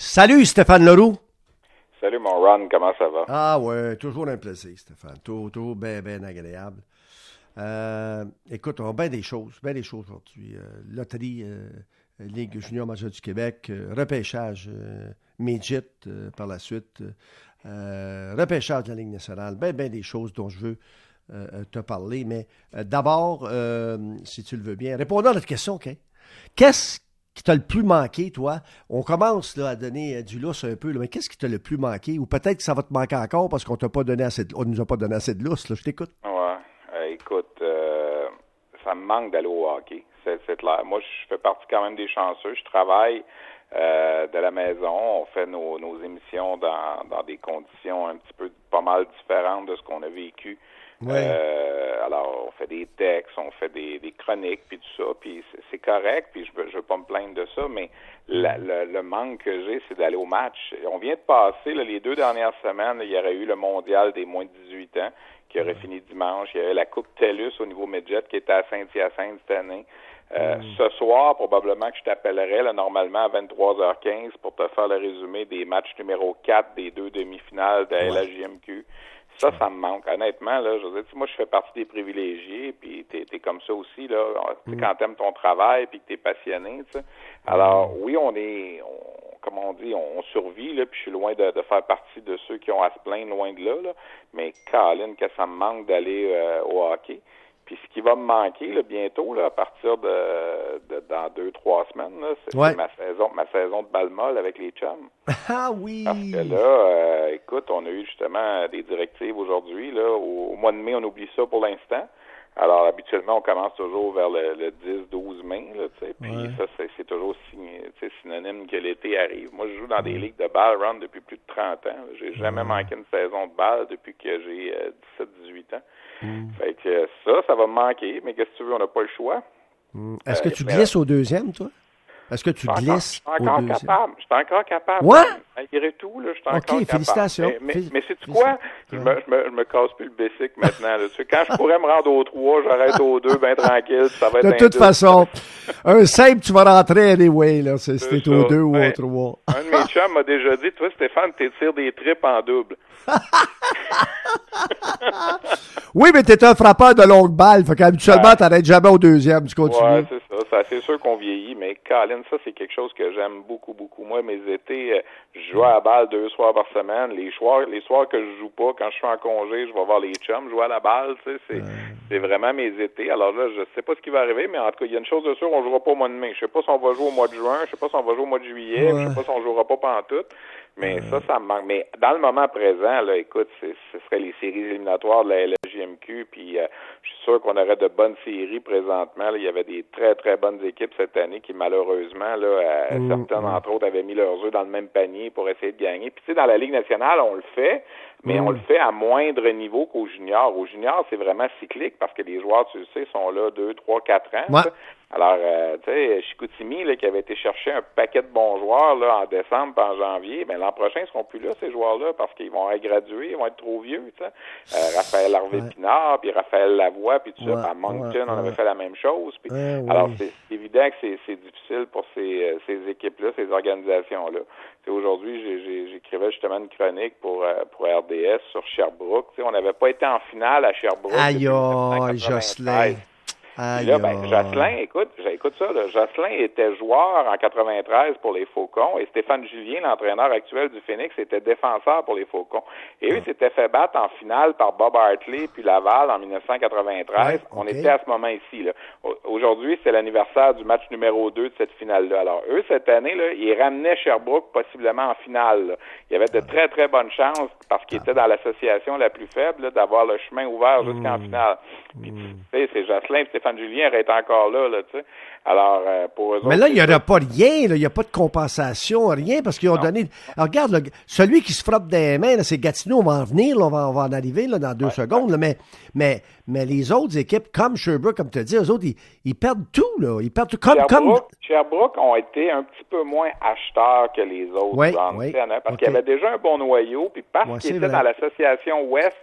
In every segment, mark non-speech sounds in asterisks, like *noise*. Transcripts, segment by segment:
Salut Stéphane Leroux. Salut mon Ron, comment ça va? Ah ouais, toujours un plaisir Stéphane, toujours, toujours bien, bien agréable. Euh, écoute, on a bien des choses, bien des choses aujourd'hui. Euh, loterie, euh, Ligue junior majeure du Québec, repêchage midget par la suite, repêchage de la Ligue nationale, bien, bien des choses dont je veux te parler. Mais d'abord, si tu le veux bien, répondons à notre question, OK? Qu'est-ce qui t'a le plus manqué, toi? On commence là, à donner du lousse un peu, mais qu'est-ce qui t'a le plus manqué? Ou peut-être que ça va te manquer encore parce qu'on t'a pas donné assez de, on nous a pas donné assez de lousse. Je t'écoute. Ouais. écoute, ça me manque d'aller au hockey, c'est clair. Moi, je fais partie quand même des chanceux. Je travaille euh, de la maison. On fait nos, nos émissions dans, dans des conditions un petit peu pas mal différentes de ce qu'on a vécu. Euh, alors, on fait des textes, on fait des, des chroniques, puis tout ça, puis c'est correct, puis je veux, je veux pas me plaindre de ça, mais le, le, manque que j'ai, c'est d'aller au match. On vient de passer, les deux dernières semaines, il y aurait eu le mondial des moins de 18 ans qui aurait fini dimanche. Il y avait la Coupe TELUS au niveau midget qui était à Saint-Hyacinthe cette année. Euh, mm. Ce soir, probablement que je t'appellerai là, normalement à 23h15 pour te faire le résumé des matchs numéro 4 des deux demi-finales de la LHJMQ. Ça, ça me manque. Honnêtement, là, je veux dire, moi, je fais partie des privilégiés, puis t'es es comme ça aussi, là. Mm. Quand t'aimes ton travail, puis que t'es passionné, tu sais. Alors, oui, on est, comme on dit, on, survit, là, puis je suis loin de, faire partie de ceux qui ont à se plaindre loin de là, là. Mais Colin, que ça me manque d'aller euh, au hockey. Puis ce qui va me manquer là, bientôt, là, à partir de, de dans deux, trois semaines, c'est ma saison, ma saison de balle molle avec les chums. *laughs* Ah oui! Parce que là, euh, écoute, on a eu justement des directives aujourd'hui. Là, au, mois de mai, on oublie ça pour l'instant. Alors, habituellement, on commence toujours vers le, 10-12 mai, là, tu sais, puis ça, c'est toujours synonyme que l'été arrive. Moi, je joue dans des ligues de balle run depuis plus de 30 ans. J'ai jamais manqué une saison de balle depuis que j'ai 17-18 euh, ans. Mm. Fait que ça, ça va me manquer, mais qu'est-ce que tu veux, on n'a pas le choix. Mm. Est-ce que euh, tu glisses au deuxième, toi? Est-ce que tu glisses Je suis encore capable. Je suis encore capable. Ouais? Malgré tout, là, je suis encore capable. OK, félicitations. Mais, mais, sais-tu quoi? Je me, je, me, je me casse plus le basic maintenant. Là. Tu quand je pourrais me rendre au 3, j'arrête au 2, bien tranquille. Ça va être De toute façon, un simple, tu vas rentrer anyway, là. C'est, c'était au 2 ou au 3. Un de mes *laughs* chums m'a déjà dit, toi, Stéphane, t'étires des tripes en double. oui, mais t'es un frappeur de longue balle. Fait qu'habituellement, t'arrêtes jamais au deuxième. Tu continues. Ouais, c'est ça. C'est sûr qu'on vieillit, mais Colin, ça, c'est quelque chose que j'aime beaucoup, beaucoup. Moi, mes étés, euh, je joue à la balle deux soirs par semaine. Les soirs, les soirs que je joue pas, quand je suis en congé, je vais voir les chums jouer à la balle. Tu sais, c'est, c'est vraiment mes étés. Alors là, je sais pas ce qui va arriver, mais en tout cas, il y a une chose de sûre, on jouera pas au mois de mai. Je sais pas si on va jouer au mois de juin. Je sais pas si on va jouer au mois de juillet. Je sais pas si on jouera pas pendant tout. Mais ça, ça me manque. Mais dans le moment présent, là, écoute, ce serait les séries éliminatoires de la Puis euh, je suis sûr qu'on aurait de bonnes séries présentement. Il y avait des très, très bonnes équipes cette année qui, malheureusement, là, euh, mmh, certaines, mmh. entre autres, avaient mis leurs œufs dans le même panier pour essayer de gagner. Puis, tu sais, dans la Ligue nationale, on le fait, mais on mmh. le fait à moindre niveau qu'au junior. Au junior, c'est vraiment cyclique parce que les joueurs, tu le sais, sont là deux, trois, quatre ans. Alors, euh, tu sais, Chicoutimi, là, qui avait été chercher un paquet de bons joueurs là, en décembre en janvier, ben l'an prochain, ils seront plus là, ces joueurs-là, parce qu'ils vont être gradués, ils vont être trop vieux, tu sais. Euh, Raphaël Harvey-Pinard, puis Raphaël Lavoie, puis tout ça. À Moncton, on avait fait la même chose. Puis, alors, c'est évident que c'est difficile pour ces, euh, ces équipes-là, ces organisations-là. Aujourd'hui, j'écrivais justement une chronique pour, euh, pour RDS sur Sherbrooke. sais, on n'avait pas été en finale à Sherbrooke. Aïe, Jocelyn. Puis là, ben, Jocelyn, écoute, écoute ça, là, Jocelyn était joueur en 93 pour les Faucons et Stéphane Julien, l'entraîneur actuel du Phoenix, était défenseur pour les Faucons. Et eux s'étaient fait battre en finale par Bob Hartley puis Laval en 1993. On était à ce moment ici. Là. Aujourd'hui, c'est l'anniversaire du match numéro 2 de cette finale-là. Alors, eux, cette année, là, ils ramenaient Sherbrooke possiblement en finale. Il y avait de très, très bonnes chances parce qu'ils étaient dans l'association la plus faible d'avoir le chemin ouvert jusqu'en mmh. finale. Puis, tu sais, c'est Jocelyn et Stéphane Julien aurait été encore là, là tu sais. Alors, euh, pour eux Mais là, il n'y aura pas rien, il n'y a pas de compensation, rien, parce qu'ils ont donné. regarde, celui qui se frappe des mains, c'est Gatineau, on va en venir, on, va, en arriver là, dans deux secondes, mais, mais, mais les autres équipes, comme Sherbrooke, comme tu as dit, eux autres, ils, perdent tout, là. Ils perdent tout. Comme, Sherbrooke, Sherbrooke ont été un petit peu moins acheteurs que les autres. Oui, oui. Parce qu'il y avait déjà un bon noyau, puis parce qu'ils étaient dans l'association Ouest,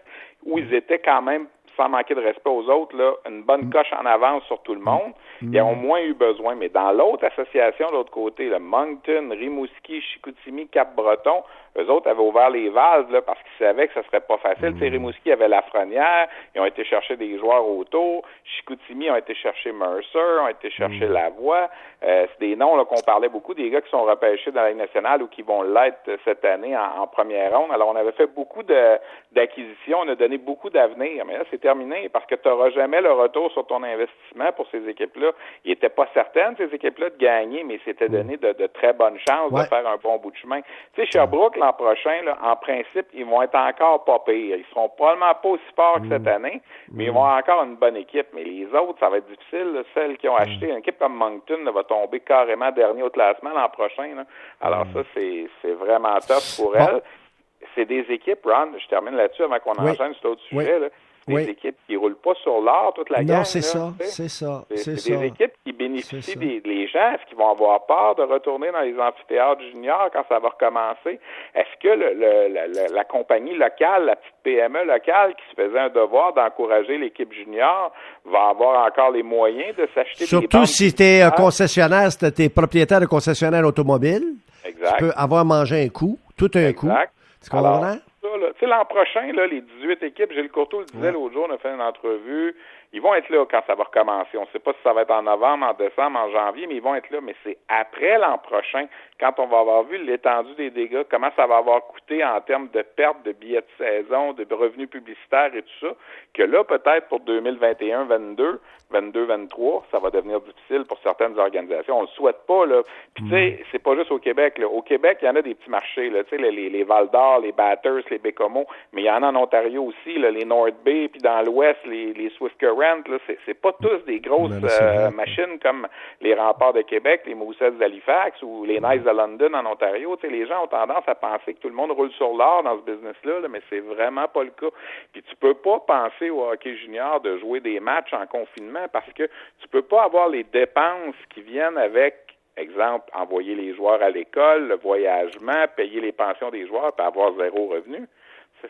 où ils étaient quand même sans manquer de respect aux autres, là, une bonne mm. coche en avance sur tout le monde. Mm. Ils ont moins eu besoin. Mais dans l'autre association, de l'autre côté, le Moncton, Rimouski, Chicoutimi, Cap-Breton, eux autres avaient ouvert les valves là, parce qu'ils savaient que ce serait pas facile. Mmh. Rimouski avait la Frenière, ils ont été chercher des joueurs autour. Chicoutimi ont été chercher Mercer, ont été chercher mmh. Lavoie. Euh, c'est des noms qu'on parlait beaucoup, des gars qui sont repêchés dans la Ligue nationale ou qui vont l'être cette année en, première ronde. Alors, on avait fait beaucoup d'acquisitions, on a donné beaucoup d'avenir. Mais là, c'est terminé parce que tu n'auras jamais le retour sur ton investissement pour ces équipes-là. Il n'était pas certaines, ces équipes-là, de gagner, mais c'était mmh. donné de, de, très bonnes chances de faire un bon bout de chemin. Tu sais, Sherbrooke, l'an prochain, là, en principe, ils vont être encore pas pires. Ils seront probablement pas aussi forts que cette mm. année, mais ils vont avoir encore une bonne équipe. Mais les autres, ça va être difficile. Celles qui ont mm. acheté une équipe comme Moncton va tomber carrément dernier au classement l'an prochain. Alors mm. ça, c'est vraiment top pour elles. C'est des équipes, Ron, je termine là-dessus avant qu'on enchaîne sur d'autres sujets. Là des équipes qui ne roulent pas sur l'or toute la gang. Non, c'est ça, c'est ça. C'est des équipes qui bénéficient des les gens. Est-ce qu'ils vont avoir peur de retourner dans les amphithéâtres juniors quand ça va recommencer? Est-ce que le, le, la, compagnie locale, la petite PME locale qui se faisait un devoir d'encourager l'équipe junior va avoir encore les moyens de s'acheter Surtout si tu es concessionnaire, si tu es propriétaire de concessionnaire automobile. Exact. Tu peux avoir mangé un coup, tout un coup. Tu comprends? L'an prochain, là, les 18 équipes, Gilles Courteau le disait l'autre jour, on a fait une entrevue, ils vont être là quand ça va recommencer. On ne sait pas si ça va être en novembre, en décembre, en janvier, mais ils vont être là. Mais c'est après l'an prochain, quand on va avoir vu l'étendue des dégâts, comment ça va avoir coûté en termes de perte de billets de saison, de revenus publicitaires et tout ça, que là, peut-être pour 2021-22, 22-23, ça va devenir difficile pour certaines organisations. On le souhaite pas, là. Puis, tu sais, mm. c'est pas juste au Québec, là. Au Québec, il y en a des petits marchés, là. Tu sais, les, les Val d'Or, les Batters, les Bécomo, mais il y en a en Ontario aussi, là, les North Bay, puis dans l'Ouest, les, les Swift Current, là. C'est pas tous des grosses euh, machines comme les remparts de Québec, les Moussets d'Halifax ou les Nice de London en Ontario. Les gens ont tendance à penser que tout le monde roule sur l'or dans ce business-là, là, mais c'est vraiment pas le cas. Puis tu peux pas penser au hockey junior de jouer des matchs en confinement parce que tu peux pas avoir les dépenses qui viennent avec exemple, envoyer les joueurs à l'école, le voyagement, payer les pensions des joueurs, puis avoir zéro revenu.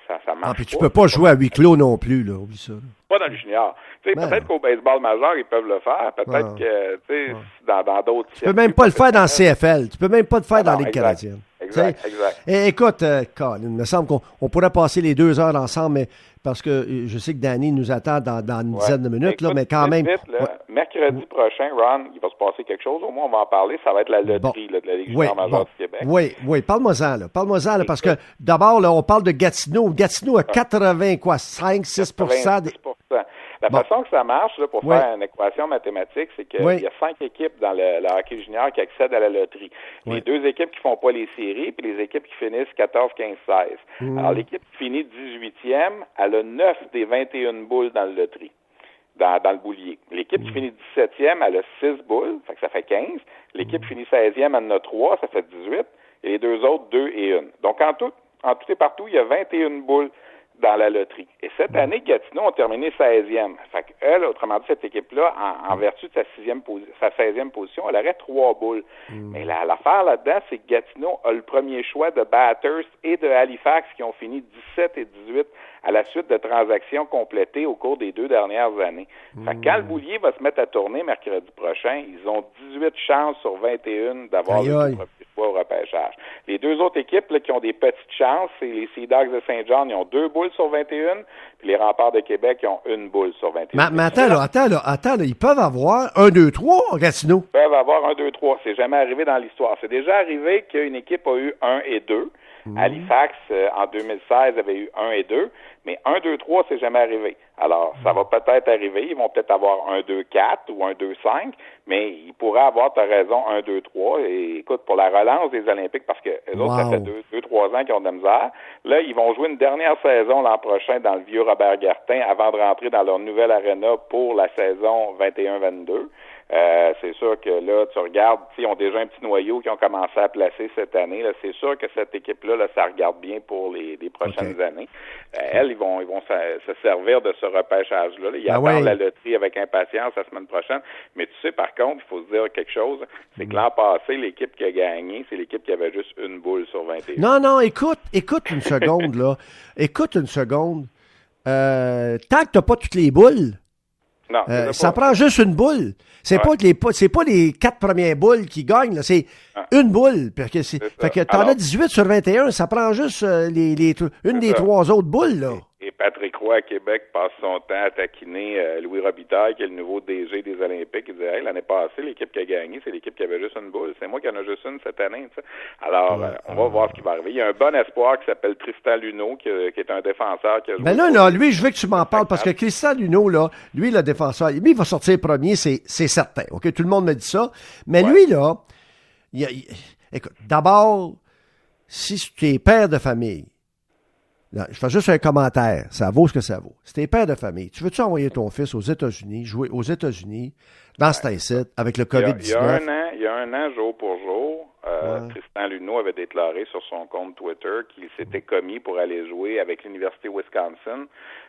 Ça, ça marche ah, puis tu peux pas jouer à huis clos non plus, là, oublie ça. Pas dans le junior. Ben peut-être qu'au baseball majeur, ils peuvent le faire. Peut-être que, tu sais, dans d'autres... Tu peux même pas le faire dans le CFL. Tu peux même pas le faire ah dans les Canadiens. Exact, exact. Et, écoute, euh, il me semble qu'on pourrait passer les deux heures ensemble, mais parce que euh, je sais que Danny nous attend dans, une dizaine de minutes, là, mais quand même. Mercredi prochain, Ron, il va se passer quelque chose. Au moins, on va en parler. Ça va être la loterie de la Ligue oui, majeure du Québec. Oui, oui. Parle-moi-en, là. Parle-moi-en, parce que d'abord, là, on parle de Gatineau. Gatineau a 80, quoi, 5, 6 des... La façon que ça marche, là, pour faire une équation mathématique, c'est qu'il y a cinq équipes dans le, hockey junior qui accèdent à la loterie. Les deux équipes qui font pas les séries, puis les équipes qui finissent 14, 15, 16. Alors, l'équipe qui finit 18e, elle a 9 des 21 boules dans la loterie. Dans, dans, le boulier. L'équipe qui finit 17e, elle a 6 boules, fait que ça fait 15. L'équipe qui finit 16e, elle en a 3, ça fait 18. Et les deux autres, 2 et 1. Donc, en tout, en tout et partout, il y a 21 boules dans la loterie. Et cette année, Gatineau a terminé 16e. Fait qu'elle, autrement dit, cette équipe-là, en, vertu de sa, sixième sa 16e position, elle aurait trois boules. Mm. Mais l'affaire là-dedans, c'est que Gatineau a le premier choix de Batters et de Halifax qui ont fini 17 et 18 à la suite de transactions complétées au cours des deux dernières années. Fait quand le hmm. boulier va se mettre à tourner mercredi prochain, ils ont 18 chances sur 21 d'avoir le au repêchage. Les deux autres équipes qui ont des petites chances, c'est les Sea Dogs de Saint-Jean, ils ont deux boules sur 21, puis les Remparts de Québec, ils ont une boule sur 21. Mais, attends, là, attends, là, attends, ils peuvent avoir un, deux, trois, Gatineau? Ils peuvent avoir un, deux, trois. C'est jamais arrivé dans l'histoire. C'est déjà arrivé qu'une équipe a eu un et deux. Hmm. Halifax, euh, en 2016, avait eu un et deux. Mais 1, 2, 3, c'est jamais arrivé. Alors, ça va peut-être arriver. Ils vont peut-être avoir 1, 2, 4 ou 1, 2, 5, mais ils pourraient avoir, tu raison, 1, 2, 3. Et écoute, pour la relance des Olympiques, parce que les autres, ça fait 2, 2, 3 ans qu'ils ont de la misère. Là, ils vont jouer une dernière saison l'an prochain dans le vieux Robert Gartin avant de rentrer dans leur nouvelle arena pour la saison 21-22. Euh, c'est sûr que là, tu regardes, ils ont déjà un petit noyau qui ont commencé à placer cette année. Là, c'est sûr que cette équipe-là, là, ça regarde bien pour les, prochaines années. Euh, elles, ils vont, ils vont se, servir de ce repêchage-là. Ils ah attendent la loterie avec impatience la semaine prochaine. Mais tu sais, par contre, il faut se dire quelque chose, c'est que mm. l'an passé, l'équipe qui a gagné, c'est l'équipe qui avait juste une boule sur 21. Non, non, écoute, écoute une seconde, là. Écoute une seconde. euh, tant que tu n'as pas toutes les boules, Non, euh, ça prend juste une boule. C'est Ouais. pas les c'est pas les quatre premières boules qui gagnent, c'est Ah. une boule. Parce que c'est, fait que t'en as Alors- 18 sur 21, ça prend juste euh, les, les, une des ça. trois autres boules, là. Patrick Roy à Québec passe son temps à taquiner euh, Louis Robitaille, qui est le nouveau DG des Olympiques. Il disait hey, l'année passée, l'équipe qui a gagné, c'est l'équipe qui avait juste une boule. C'est moi qui en a juste une cette année. Alors, euh, on va voir ce qui va arriver. Il y a un bon espoir qui s'appelle Tristan Luneau, qui, euh, qui est un défenseur qui a joué Ben là, lui, je veux que tu m'en parles parce que Christian Luneau, là, lui, le défenseur, lui, il va sortir premier, c'est, c'est certain. OK? Tout le monde me dit ça. Mais Ouais. lui, là, il a- il- écoute, d'abord, si tu es père de famille, je fais juste un commentaire, ça vaut ce que ça vaut. Si tu es père de famille, tu veux-tu envoyer ton fils aux États-Unis, jouer aux États-Unis, dans cet site, avec le Il y, a, il y COVID-19? a un an, il y a un an, jour pour jour, euh, Ouais. Tristan Luneau avait déclaré sur son compte Twitter qu'il s'était commis pour aller jouer avec l'Université Wisconsin.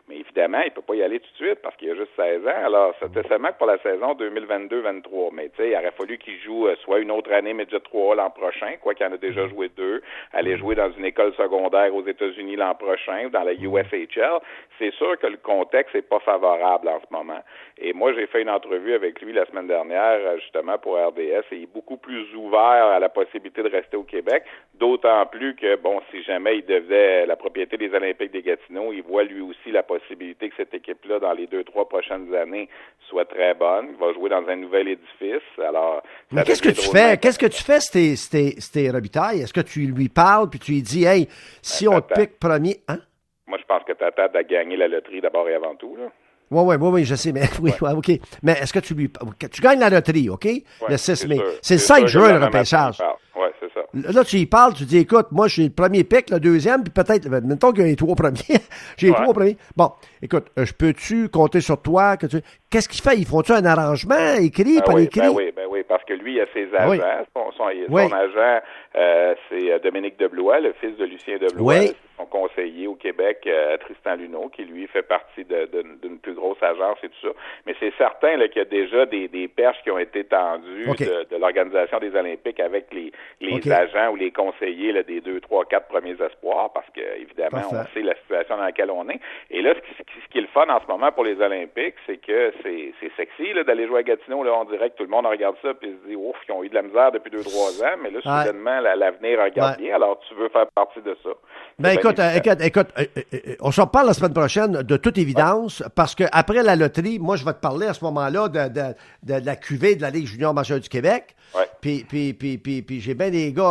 Mais évidemment, il peut pas y aller tout de suite parce qu'il a juste 16 ans. Alors, c'était seulement pour la saison 2022-23. Mais tu sais, il aurait fallu qu'il joue euh, soit une autre année Midget 3 l'an prochain, quoi qu'il en a déjà joué deux, aller jouer dans une école secondaire aux États-Unis l'an prochain ou dans la USHL. C'est sûr que le contexte est pas favorable en ce moment. Et moi, j'ai fait une entrevue avec lui la semaine dernière, euh, justement pour RDS, et il est beaucoup plus ouvert à la possibilité de rester au Québec, d'autant plus que, bon, si jamais il devenait la propriété des Olympiques des Gatineaux, il voit lui aussi la possibilité que cette équipe-là, dans les deux, trois prochaines années, soit très bonne. Va jouer dans un nouvel édifice. Alors, Mais ça qu'est-ce que tu fais? Qu'est-ce que tu fais, c'était, Robitaille? Est-ce que tu lui parles puis tu lui dis, hey, si Ben, on te pique premier, hein? Moi, je pense que tu attends de gagner la loterie d'abord et avant tout. Là. Oui, oui, oui, oui, je sais, mais *laughs* oui, ouais, OK. Mais est-ce que tu lui. Tu gagnes la loterie, OK? le 6 mai. C'est le 5 que juin, le repêchage. Là, tu y parles, tu dis, écoute, moi, j'ai le premier pic, le deuxième, puis peut-être, ben, mettons qu'il y a les trois premiers. *laughs* j'ai les Ouais. trois premiers. Bon, écoute, euh, je peux-tu compter sur toi? que tu... Qu'est-ce qu'il fait? Ils font-tu un arrangement écrit, Ben pas oui, écrit? ben oui, ben oui, parce que lui, il a ses agents. Oui. Son, son- Oui. son agent, euh, c'est euh, Dominique Deblois, le fils de Lucien Deblois, son conseiller au Québec, euh, Tristan Luneau, qui lui fait partie de- de- d'une plus grosse agence et tout ça. Mais c'est certain là, qu'il y a déjà des, des perches qui ont été tendues de, de l'organisation des Olympiques avec les, agents ou les conseillers là, des deux, trois, quatre premiers espoirs, parce que évidemment, Parfait. on sait la situation dans laquelle on est. Et là, ce qui, ce qui- ce qui est le fun en ce moment pour les Olympiques, c'est que c'est c'est sexy là, d'aller jouer à Gatineau. Là, on dirait que tout le monde regarde ça et se dit ouf, ils ont eu de la misère depuis deux, trois ans, mais là, Ouais. soudainement, la- l'avenir regarde Ouais. bien, alors tu veux faire partie de ça. Ben écoute, euh, écoute, écoute, euh, euh, euh, on s'en reparle la semaine prochaine de toute évidence, parce que après la loterie, moi je vais te parler à ce moment-là de, de, de, de la cuvée de la Ligue junior majeure du Québec. Puis, puis, puis, puis, puis j'ai bien des gars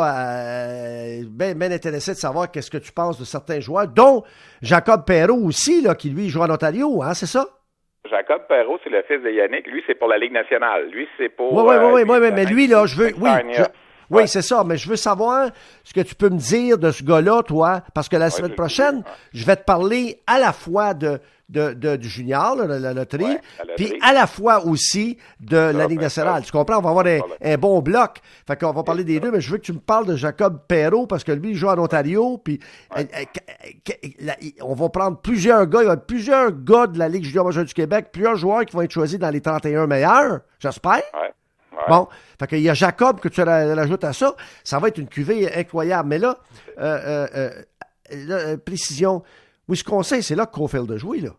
bien, bien intéressés de savoir qu'est-ce que tu penses de certains joueurs, dont Jacob Perrault aussi, là, qui lui joue en Ontario, hein, c'est ça? Jacob Perrault, c'est le fils de Yannick. Lui, c'est pour la Ligue nationale. Lui, c'est pour. Oui, oui, euh, oui, oui, lui, oui, mais lui, là, je veux. Oui, je- oui, Ouais. c'est ça, mais je veux savoir ce que tu peux me dire de ce gars-là, toi, parce que la semaine prochaine, ouais. je vais te parler à la fois de, de, de- du junior, là, la, la loterie, la puis à la fois aussi de la Ligue ben, nationale. ça, Tu comprends? On va avoir un, bon bloc. Fait qu'on va parler des deux, mais je veux que tu me parles de Jacob Perrault, parce que lui, il joue en Ontario, puis euh, euh, la- on va prendre plusieurs gars, il y a plusieurs gars de la Ligue junior majeure du Québec, plusieurs joueurs qui vont être choisis dans les 31 meilleurs, j'espère. Ouais. Bon, fait qu'il y a Jacob que tu ra- rajoutes à ça. Ça va être une cuvée incroyable. Mais là, euh, euh, euh, là, euh, précision. Wisconsin, c'est là que Caulfield a joué, là.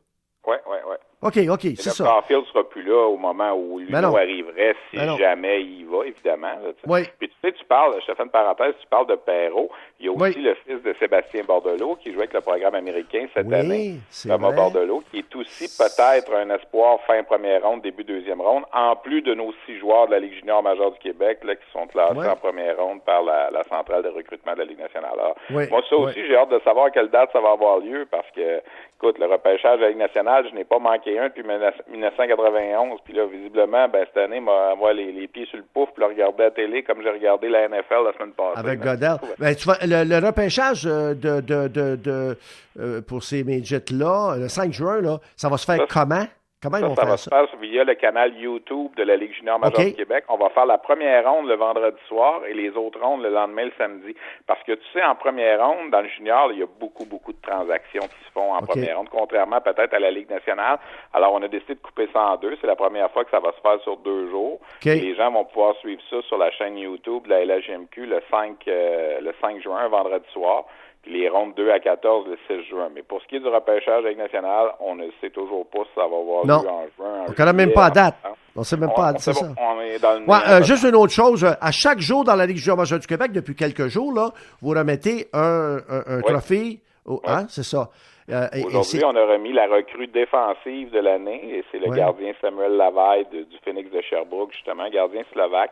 Ouais, ouais. OK, OK, c'est ça. Caulfield sera plus là au moment où Ben. Luno arriverait, si Ben jamais il y va, évidemment. là. Oui. Puis tu sais, tu parles, je te fais une parenthèse, tu parles de Perrault. Il y a aussi Oui. le fils de Sébastien Bordelot qui jouait avec le programme américain cette Oui, année. Thomas vrai. Bordelot, qui est aussi peut-être un espoir fin première ronde, début deuxième ronde, en plus de nos six joueurs de la Ligue junior majeure du Québec là, qui sont classés en première ronde par la, la centrale de recrutement de la Ligue nationale. Alors, moi, ça aussi, j'ai hâte de savoir à quelle date ça va avoir lieu parce que, écoute, le repêchage de la Ligue nationale, je n'ai pas manqué un depuis 1991. Puis là, visiblement, ben, cette année, moi, moi les, les pieds sur le pouf, puis le regarder à la télé comme j'ai regardé la NFL la semaine passée. Avec. Godel. Ben, tu vois, le, le repêchage euh, de, de, de, de, euh, pour ces midgets-là, le 5 juin, là, ça va se faire Ça, comment? Comment ils Ça, vont ça faire va ça? se faire via le canal YouTube de la Ligue junior majeure OK. du Québec. On va faire la première ronde le vendredi soir et les autres rondes le lendemain, le samedi. Parce que tu sais, en première ronde, dans le junior, il y a beaucoup, beaucoup de transactions qui se font en première ronde, contrairement peut-être à la Ligue nationale. Alors, on a décidé de couper ça en deux. C'est la première fois que ça va se faire sur deux jours. Les gens vont pouvoir suivre ça sur la chaîne YouTube de la LHMQ le 5, euh, le 5 juin, vendredi soir. Les rondes 2 à 14 le 6 juin. Mais pour ce qui est du repêchage avec national, on ne sait toujours pas si ça va avoir Non. lieu en juin. en On connaît même pas la date. On sait même On- pas, on c'est ça. On est dans le Ouais, euh, juste une autre chose. euh, À chaque jour dans la Ligue junior majeure du Québec, depuis quelques jours, là, vous remettez un, un- un Oui. trophée. au- hein, c'est ça. Euh, Aujourd'hui, on a remis la recrue défensive de l'année et c'est le Ouais. gardien Samuel Lavaille de- du Phoenix de Sherbrooke, justement, gardien slovaque,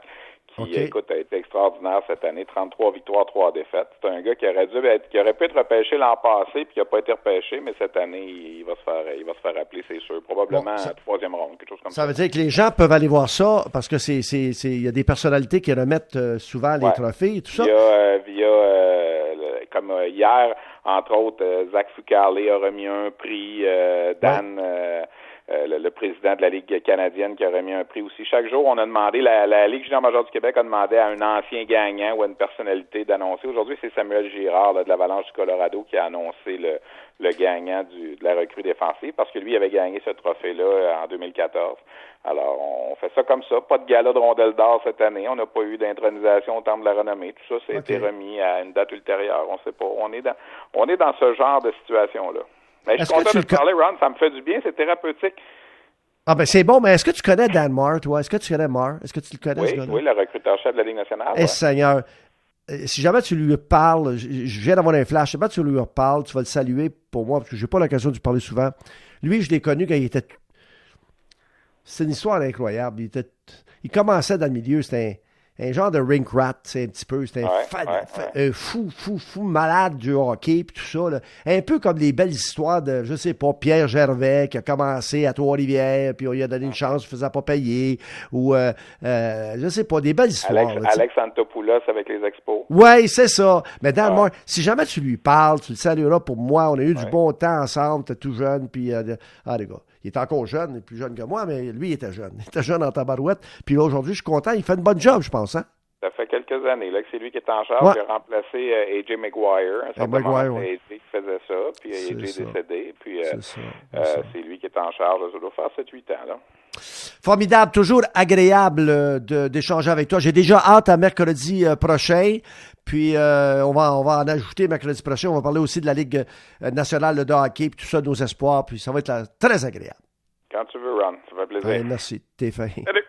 qui, écoute, a été extraordinaire cette année. 33 victoires, 3 défaites. C'est un gars qui aurait dû être, qui aurait pu être repêché l'an passé puis qui n'a pas été repêché, mais cette année, il va se faire, il va se faire appeler, c'est sûr. Probablement Bon, ça- à troisième ronde, quelque chose comme ça. Ça veut dire que les gens peuvent aller voir ça parce que c'est, c'est, c'est- il y a des personnalités qui remettent euh, souvent les Ouais. trophées et tout ça. Via, euh, via euh, le- comme euh, hier, entre autres, Zach Fucale a remis un prix, euh, Dan, euh, euh, le, le président de la Ligue canadienne, qui a remis un prix aussi. Chaque jour, on a demandé, la, la Ligue junior majeure du Québec a demandé à un ancien gagnant ou à une personnalité d'annoncer. Aujourd'hui, c'est Samuel Girard là, de l'Avalanche du Colorado qui a annoncé le, le gagnant du, de la recrue défensive parce que lui avait gagné ce trophée-là euh, en 2014. Alors, on fait ça comme ça. Pas de gala de rondelle d'or cette année. On n'a pas eu d'intronisation au Temple de la Renommée. Tout ça, ça a été remis à une date ultérieure. On sait pas. On est dans, on est dans ce genre de situation-là. Mais je Est-ce suis content de te parler, Ron. Ça me fait du bien. C'est thérapeutique. Ah ben c'est bon, mais est-ce que tu connais Dan Marr, toi? Est-ce que tu connais Marr? Est-ce que tu le connais, ce Oui, gars-là? oui, le recruteur-chef de la Ligue nationale. Eh, ouais. Seigneur, euh, si jamais tu lui parles, je je viens d'avoir un flash, si jamais tu lui reparles, tu vas le saluer pour moi, parce que j'ai pas l'occasion de lui parler souvent. Lui, je l'ai connu quand il était... C'est une histoire incroyable. Il, était... il commençait dans le milieu, c'était un, genre de rink rat, c'est un petit peu. C'était un, Ouais, fa- ouais, fa- un fou, fou, fou, malade du hockey, puis tout ça. là. Un peu comme les belles histoires de, je sais pas, Pierre Gervais, qui a commencé à Trois-Rivières, puis on lui a donné une chance, il ne faisait pas payer, ou, euh, euh, je sais pas, des belles histoires. Alex, là. Alex Antopoulos avec les expos. Oui, c'est ça. Mais Dan Ouais. Moore, si jamais tu lui parles, tu le salueras pour moi. On a eu du bon temps ensemble. T'es tout jeune. Puis, euh, ah, les gars, il est encore jeune, il est plus jeune que moi, mais lui, il était jeune. *laughs* Il était jeune en tabarouette. Puis là, aujourd'hui, je suis content. Il fait une bonne job, je pense. Hein? Ça fait quelques années là, que c'est lui qui est en charge. Ouais. Il a remplacé euh, AJ McGuire. Ouais. AJ qui faisait ça. Puis AJ est décédé. Puis euh, C'est euh, c'est lui qui est en charge. Ça doit faire 7-8 ans. Là. Formidable, toujours agréable euh, d'échanger avec toi. J'ai déjà hâte à mercredi prochain. Puis euh, on, va, on va en ajouter mercredi prochain. On va parler aussi de la Ligue nationale de hockey, puis tout ça, nos espoirs. Puis ça va être là, très agréable. Quand tu veux, Ron. Ça fait plaisir. Allez,